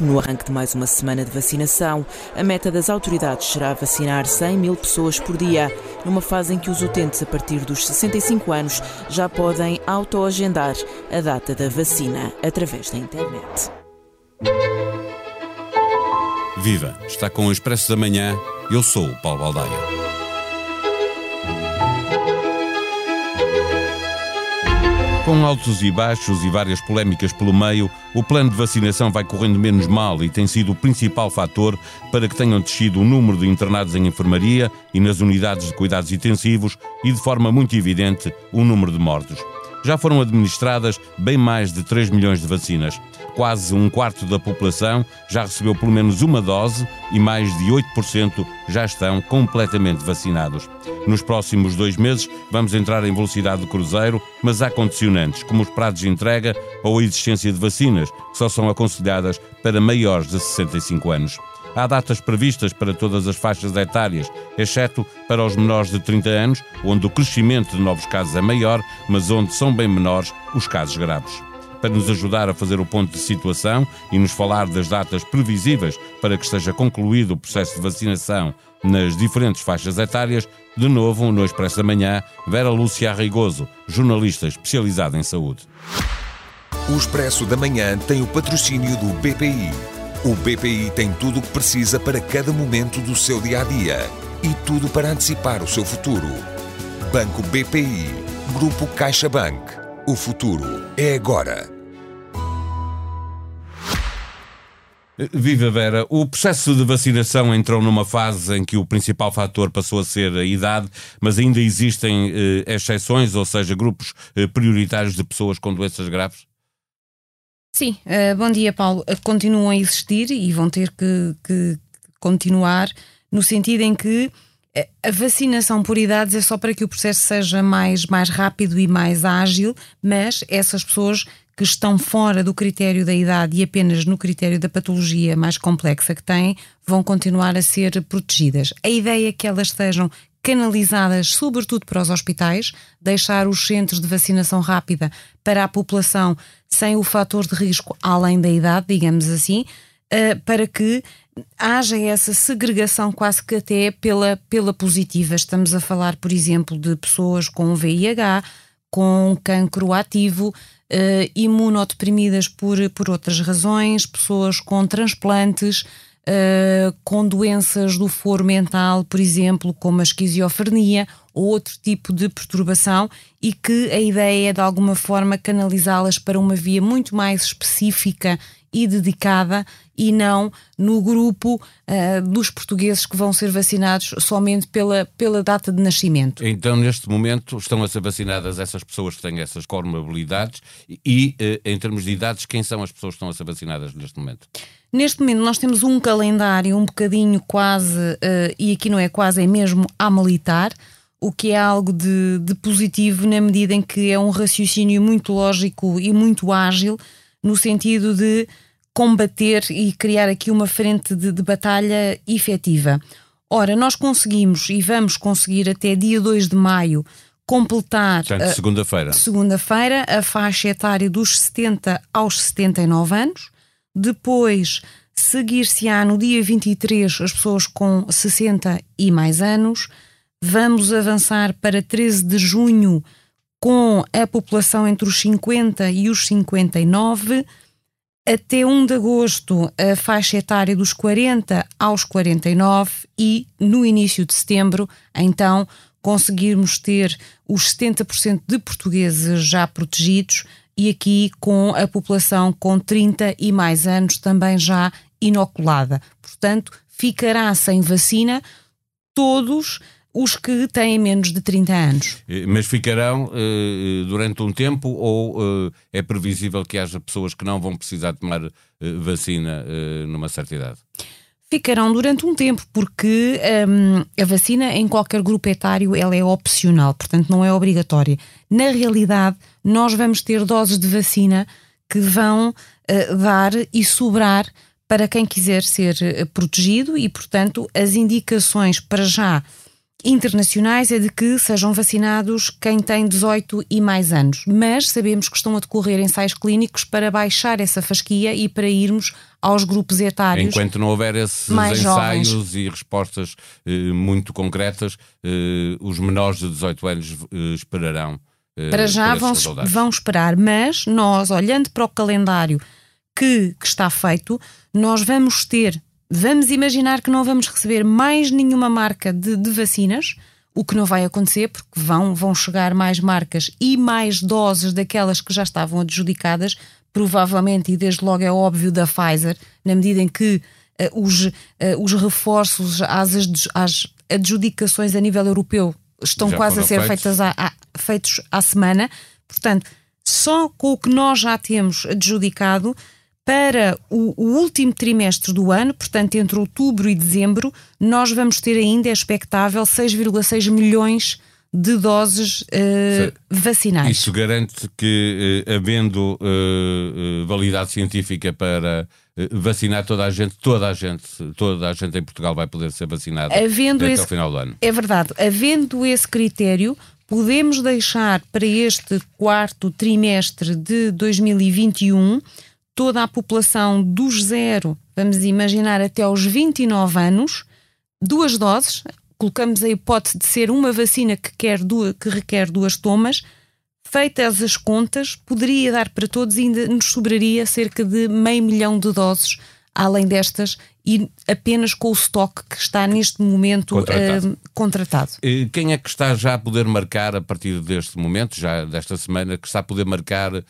No arranque de mais uma semana de vacinação, a meta das autoridades será vacinar 100 mil pessoas por dia, numa fase em que os utentes a partir dos 65 anos já podem autoagendar a data da vacina através da internet. Viva! Está com o Expresso da Manhã. Eu sou o Paulo Baldaia. Com altos e baixos e várias polémicas pelo meio, o plano de vacinação vai correndo menos mal e tem sido o principal fator para que tenham descido o número de internados em enfermaria e nas unidades de cuidados intensivos e, de forma muito evidente, o número de mortos já foram administradas bem mais de 3 milhões de vacinas. Quase um quarto da população já recebeu pelo menos uma dose e mais de 8% já estão completamente vacinados. Nos próximos dois meses vamos entrar em velocidade de cruzeiro, mas há condicionantes, como os prazos de entrega ou a existência de vacinas, que só são aconselhadas para maiores de 65 anos. Há datas previstas para todas as faixas etárias, exceto para os menores de 30 anos, onde o crescimento de novos casos é maior, mas onde são bem menores os casos graves. Para nos ajudar a fazer o ponto de situação e nos falar das datas previsíveis para que esteja concluído o processo de vacinação nas diferentes faixas etárias, de novo no Expresso da Manhã, Vera Lúcia Arrigoso, jornalista especializada em saúde. O Expresso da Manhã tem o patrocínio do BPI. O BPI tem tudo o que precisa para cada momento do seu dia a dia e tudo para antecipar o seu futuro. Banco BPI, Grupo CaixaBank. O futuro é agora. Viva Vera, o processo de vacinação entrou numa fase em que o principal fator passou a ser a idade, mas ainda existem eh, exceções, ou seja, grupos eh, prioritários de pessoas com doenças graves? Sim, uh, bom dia, Paulo. Uh, continuam a existir e vão ter que, que, continuar no sentido em que uh, a vacinação por idades é só para que o processo seja mais, mais rápido e mais ágil, mas essas pessoas que estão fora do critério da idade e apenas no critério da patologia mais complexa que têm, vão continuar a ser protegidas. A ideia é que elas estejam canalizadas sobretudo para os hospitais, deixar os centros de vacinação rápida para a população sem o fator de risco além da idade, digamos assim, uh, para que haja essa segregação quase que até pela, pela positiva. Estamos a falar, por exemplo, de pessoas com VIH, com cancro ativo, uh, imunodeprimidas por, por outras razões, pessoas com transplantes, uh, com doenças do foro mental, por exemplo, como a esquizofrenia ou outro tipo de perturbação, e que a ideia é de alguma forma canalizá-las para uma via muito mais específica e dedicada e não no grupo uh, dos portugueses que vão ser vacinados somente pela, pela data de nascimento. Então, neste momento, estão a ser vacinadas essas pessoas que têm essas comorbilidades e, uh, em termos de idades, quem são as pessoas que estão a ser vacinadas neste momento? Neste momento nós temos um calendário um bocadinho quase, uh, e aqui não é quase, é mesmo a militar, o que é algo de, de, positivo na medida em que é um raciocínio muito lógico e muito ágil, no sentido de combater e criar aqui uma frente de, de batalha efetiva. Ora, nós conseguimos e vamos conseguir até dia 2 de maio completar. Portanto, segunda-feira. Segunda-feira, a faixa etária dos 70 aos 79 anos depois, seguir-se-á no dia 23 as pessoas com 60 e mais anos. Vamos avançar para 13 de junho com a população entre os 50 e os 59. Até 1 de agosto, a faixa etária dos 40 aos 49 e no início de setembro, então, conseguirmos ter os 70% de portugueses já protegidos e aqui com a população com 30 e mais anos também já inoculada. Portanto, ficará sem vacina todos os que têm menos de 30 anos. Eh, mas ficarão uh, durante um tempo ou é previsível que haja pessoas que não vão precisar tomar vacina numa certa idade? Ficarão durante um tempo, porque um, a vacina em qualquer grupo etário ela é opcional, portanto não é obrigatória. Na realidade, nós vamos ter doses de vacina que vão uh, dar e sobrar para quem quiser ser uh, protegido e, portanto, as indicações para já internacionais é de que sejam vacinados quem tem 18 e mais anos, mas sabemos que estão a decorrer ensaios clínicos para baixar essa fasquia e para irmos aos grupos etários. Enquanto não houver esses ensaios jovens. e respostas eh, muito concretas, eh, os menores de 18 anos eh, esperarão. Eh, para já vão, vão esperar, mas nós, olhando para o calendário que, que está feito, nós vamos ter Vamos imaginar que não vamos receber mais nenhuma marca de, de vacinas, o que não vai acontecer, porque vão, vão chegar mais marcas e mais doses daquelas que já estavam adjudicadas, provavelmente, e desde logo é óbvio, da Pfizer, na medida em que uh, os, uh, os reforços às, às adjudicações a nível europeu estão já quase a ser feitos. feitas a, a, feitos à semana. Portanto, só com o que nós já temos adjudicado, para o, o, último trimestre do ano, portanto entre outubro e dezembro, nós vamos ter ainda, é expectável, 6,6 milhões de doses uh, vacinais. Isso garante que, uh, havendo uh, validade científica para vacinar toda a gente, toda a gente, toda a gente em Portugal vai poder ser vacinada havendo até esse, ao final do ano. É verdade. Havendo esse critério, podemos deixar para este quarto trimestre de 2021 toda a população dos zero, vamos imaginar até aos 29 anos, duas doses, colocamos a hipótese de ser uma vacina que, quer que requer duas tomas, feitas as contas, poderia dar para todos e ainda nos sobraria cerca de meio milhão de doses, além destas e apenas com o estoque que está neste momento contratado. Uh, contratado. Quem é que está já a poder marcar a partir deste momento, já desta semana, que está a poder marcar uh,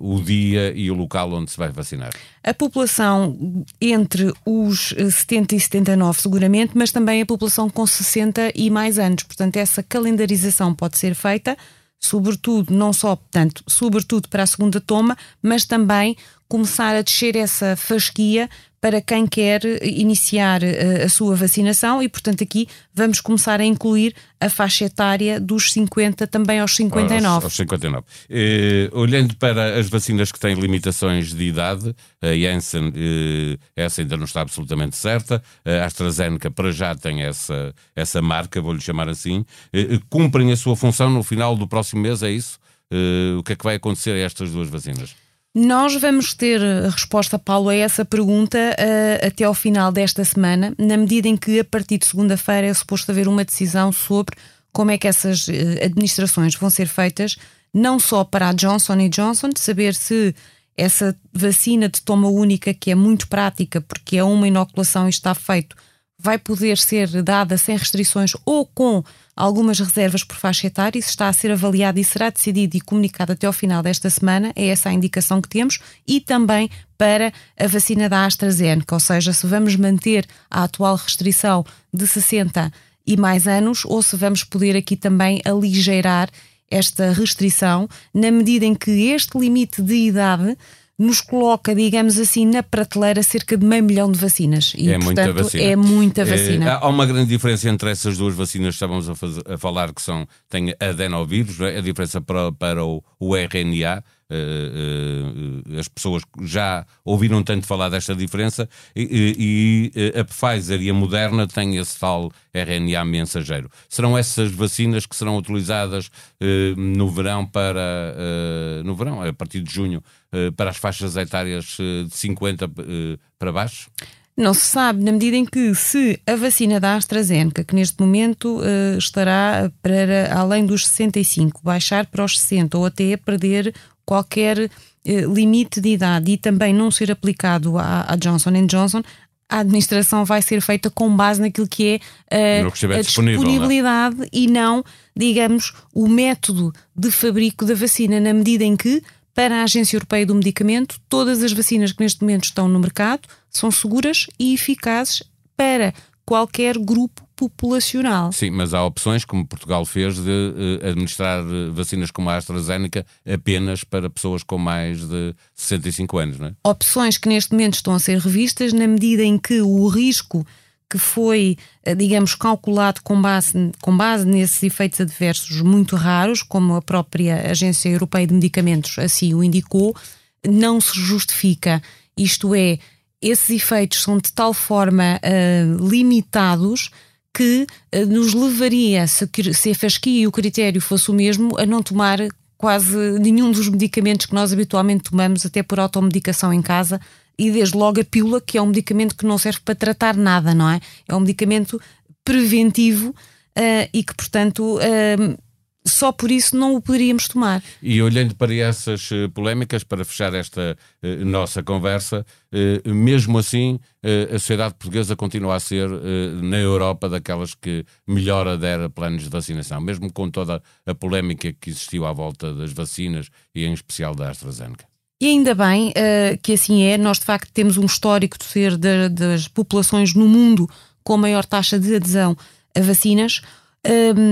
o dia e o local onde se vai vacinar? A população entre os 70 e 79 seguramente, mas também a população com 60 e mais anos. Portanto, essa calendarização pode ser feita sobretudo, não só, portanto, sobretudo para a segunda toma, mas também começar a descer essa fasquia para quem quer iniciar uh, a sua vacinação e, portanto, aqui vamos começar a incluir a faixa etária dos 50 também aos 59. Aos, aos 59. Eh, olhando para as vacinas que têm limitações de idade, a Janssen, eh, essa ainda não está absolutamente certa, a AstraZeneca para já tem essa, essa marca, vou-lhe chamar assim, eh, cumprem a sua função no final do próximo mês, é isso? Eh, o que é que vai acontecer a estas duas vacinas? Nós vamos ter resposta, Paulo, a essa pergunta uh, até ao final desta semana, na medida em que, a partir de segunda-feira, é suposto haver uma decisão sobre como é que essas uh, administrações vão ser feitas, não só para a Johnson Johnson, de saber se essa vacina de toma única, que é muito prática, porque é uma inoculação e está feito, vai poder ser dada sem restrições ou com algumas reservas por faixa etária. Isso está a ser avaliado e será decidido e comunicado até ao final desta semana. É essa a indicação que temos. E também para a vacina da AstraZeneca, ou seja, se vamos manter a atual restrição de 60 e mais anos ou se vamos poder aqui também aligeirar esta restrição, na medida em que este limite de idade nos coloca, digamos assim, na prateleira cerca de meio milhão de vacinas. E, é portanto, muita vacina. É muita vacina. É, há uma grande diferença entre essas duas vacinas que estávamos a, fazer, a falar, que são, têm adenovírus, é? a diferença para, para o, o RNA, Uh, uh, as pessoas já ouviram tanto falar desta diferença e, e, a Pfizer e a Moderna têm esse tal RNA mensageiro. Serão essas vacinas que serão utilizadas no verão para no verão, a partir de junho, para as faixas etárias de 50 para baixo? Não se sabe, na medida em que, se a vacina da AstraZeneca, que neste momento uh, estará para além dos 65, baixar para os 60 ou até perder qualquer eh, limite de idade e também não ser aplicado à, à Johnson Johnson, a administração vai ser feita com base naquilo que é uh, que a é? disponibilidade não? e não, digamos, o método de fabrico da vacina, na medida em que, para a Agência Europeia do Medicamento, todas as vacinas que neste momento estão no mercado são seguras e eficazes para qualquer grupo populacional. Sim, mas há opções, como Portugal fez, de uh, administrar eh, vacinas como a AstraZeneca apenas para pessoas com mais de 65 anos, não é? Opções que neste momento estão a ser revistas na medida em que o risco que foi, eh, digamos, calculado com base, com base nesses efeitos adversos muito raros, como a própria Agência Europeia de Medicamentos assim o indicou, não se justifica. Isto é, esses efeitos são de tal forma uh, limitados que uh, nos levaria, se, se a fasquia e o critério fosse o mesmo, a não tomar quase nenhum dos medicamentos que nós habitualmente tomamos, até por automedicação em casa, e desde logo a pílula, que é um medicamento que não serve para tratar nada, não é? É um medicamento preventivo uh, e que, portanto, uh, só por isso não o poderíamos tomar. E olhando para essas uh, polémicas, para fechar esta nossa conversa, mesmo assim, a sociedade portuguesa continua a ser, na Europa, daquelas que melhor adere a planos de vacinação, mesmo com toda a polémica que existiu à volta das vacinas e, em especial, da AstraZeneca. E ainda bem que assim é, nós de facto temos um histórico de ser de, das populações no mundo com a maior taxa de adesão a vacinas.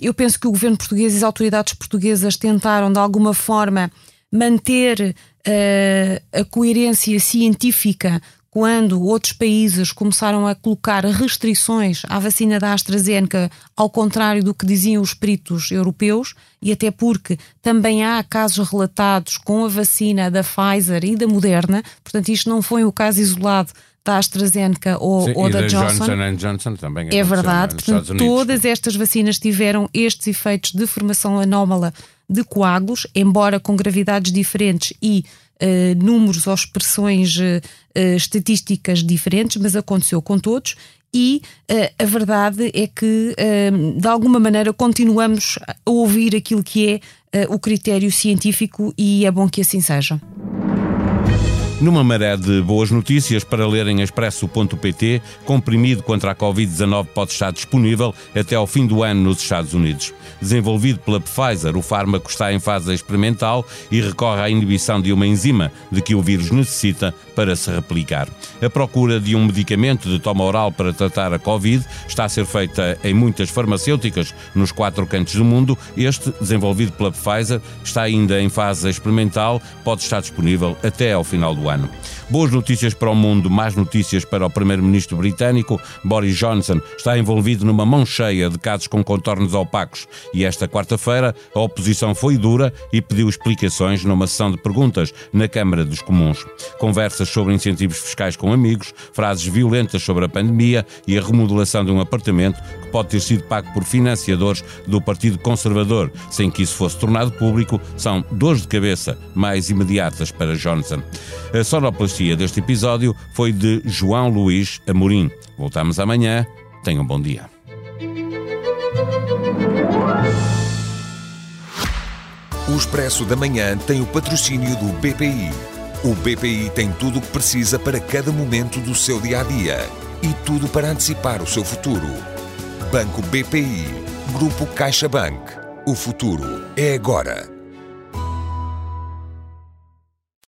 Eu penso que o governo português e as autoridades portuguesas tentaram, de alguma forma, manter ah, a coerência científica quando outros países começaram a colocar restrições à vacina da AstraZeneca, ao contrário do que diziam os peritos europeus, e até porque também há casos relatados com a vacina da Pfizer e da Moderna, portanto, isto não foi o caso isolado da AstraZeneca ou, Sim, ou da, da Johnson. Johnson Johnson também é verdade. Portanto, todas estas vacinas tiveram estes efeitos de formação anómala de coágulos, embora com gravidades diferentes e uh, números ou expressões uh, estatísticas diferentes, mas aconteceu com todos. E a verdade é que, de alguma maneira, continuamos a ouvir aquilo que é o critério científico e é bom que assim seja. Numa maré de boas notícias para ler em expresso.pt, comprimido contra a Covid-19 pode estar disponível até ao fim do ano nos Estados Unidos. Desenvolvido pela Pfizer, o fármaco está em fase experimental e recorre à inibição de uma enzima de que o vírus necessita para se replicar. A procura de um medicamento de toma oral para tratar a Covid está a ser feita em muitas farmacêuticas nos quatro cantos do mundo. Este, desenvolvido pela Pfizer, está ainda em fase experimental, pode estar disponível até ao final do ano. Boas notícias para o mundo, más notícias para o primeiro-ministro britânico. Boris Johnson está envolvido numa mão cheia de casos com contornos opacos e esta quarta-feira a oposição foi dura e pediu explicações numa sessão de perguntas na Câmara dos Comuns. Conversas sobre incentivos fiscais com amigos, frases violentas sobre a pandemia e a remodelação de um apartamento que pode ter sido pago por financiadores do Partido Conservador, sem que isso fosse tornado público, são dores de cabeça mais imediatas para Johnson. A sonoplastia deste episódio foi de João Luís Amorim. Voltamos amanhã. Tenham um bom dia. O Expresso da Manhã tem o patrocínio do BPI. O BPI tem tudo o que precisa para cada momento do seu dia a dia e tudo para antecipar o seu futuro. Banco BPI. Grupo CaixaBank. O futuro é agora.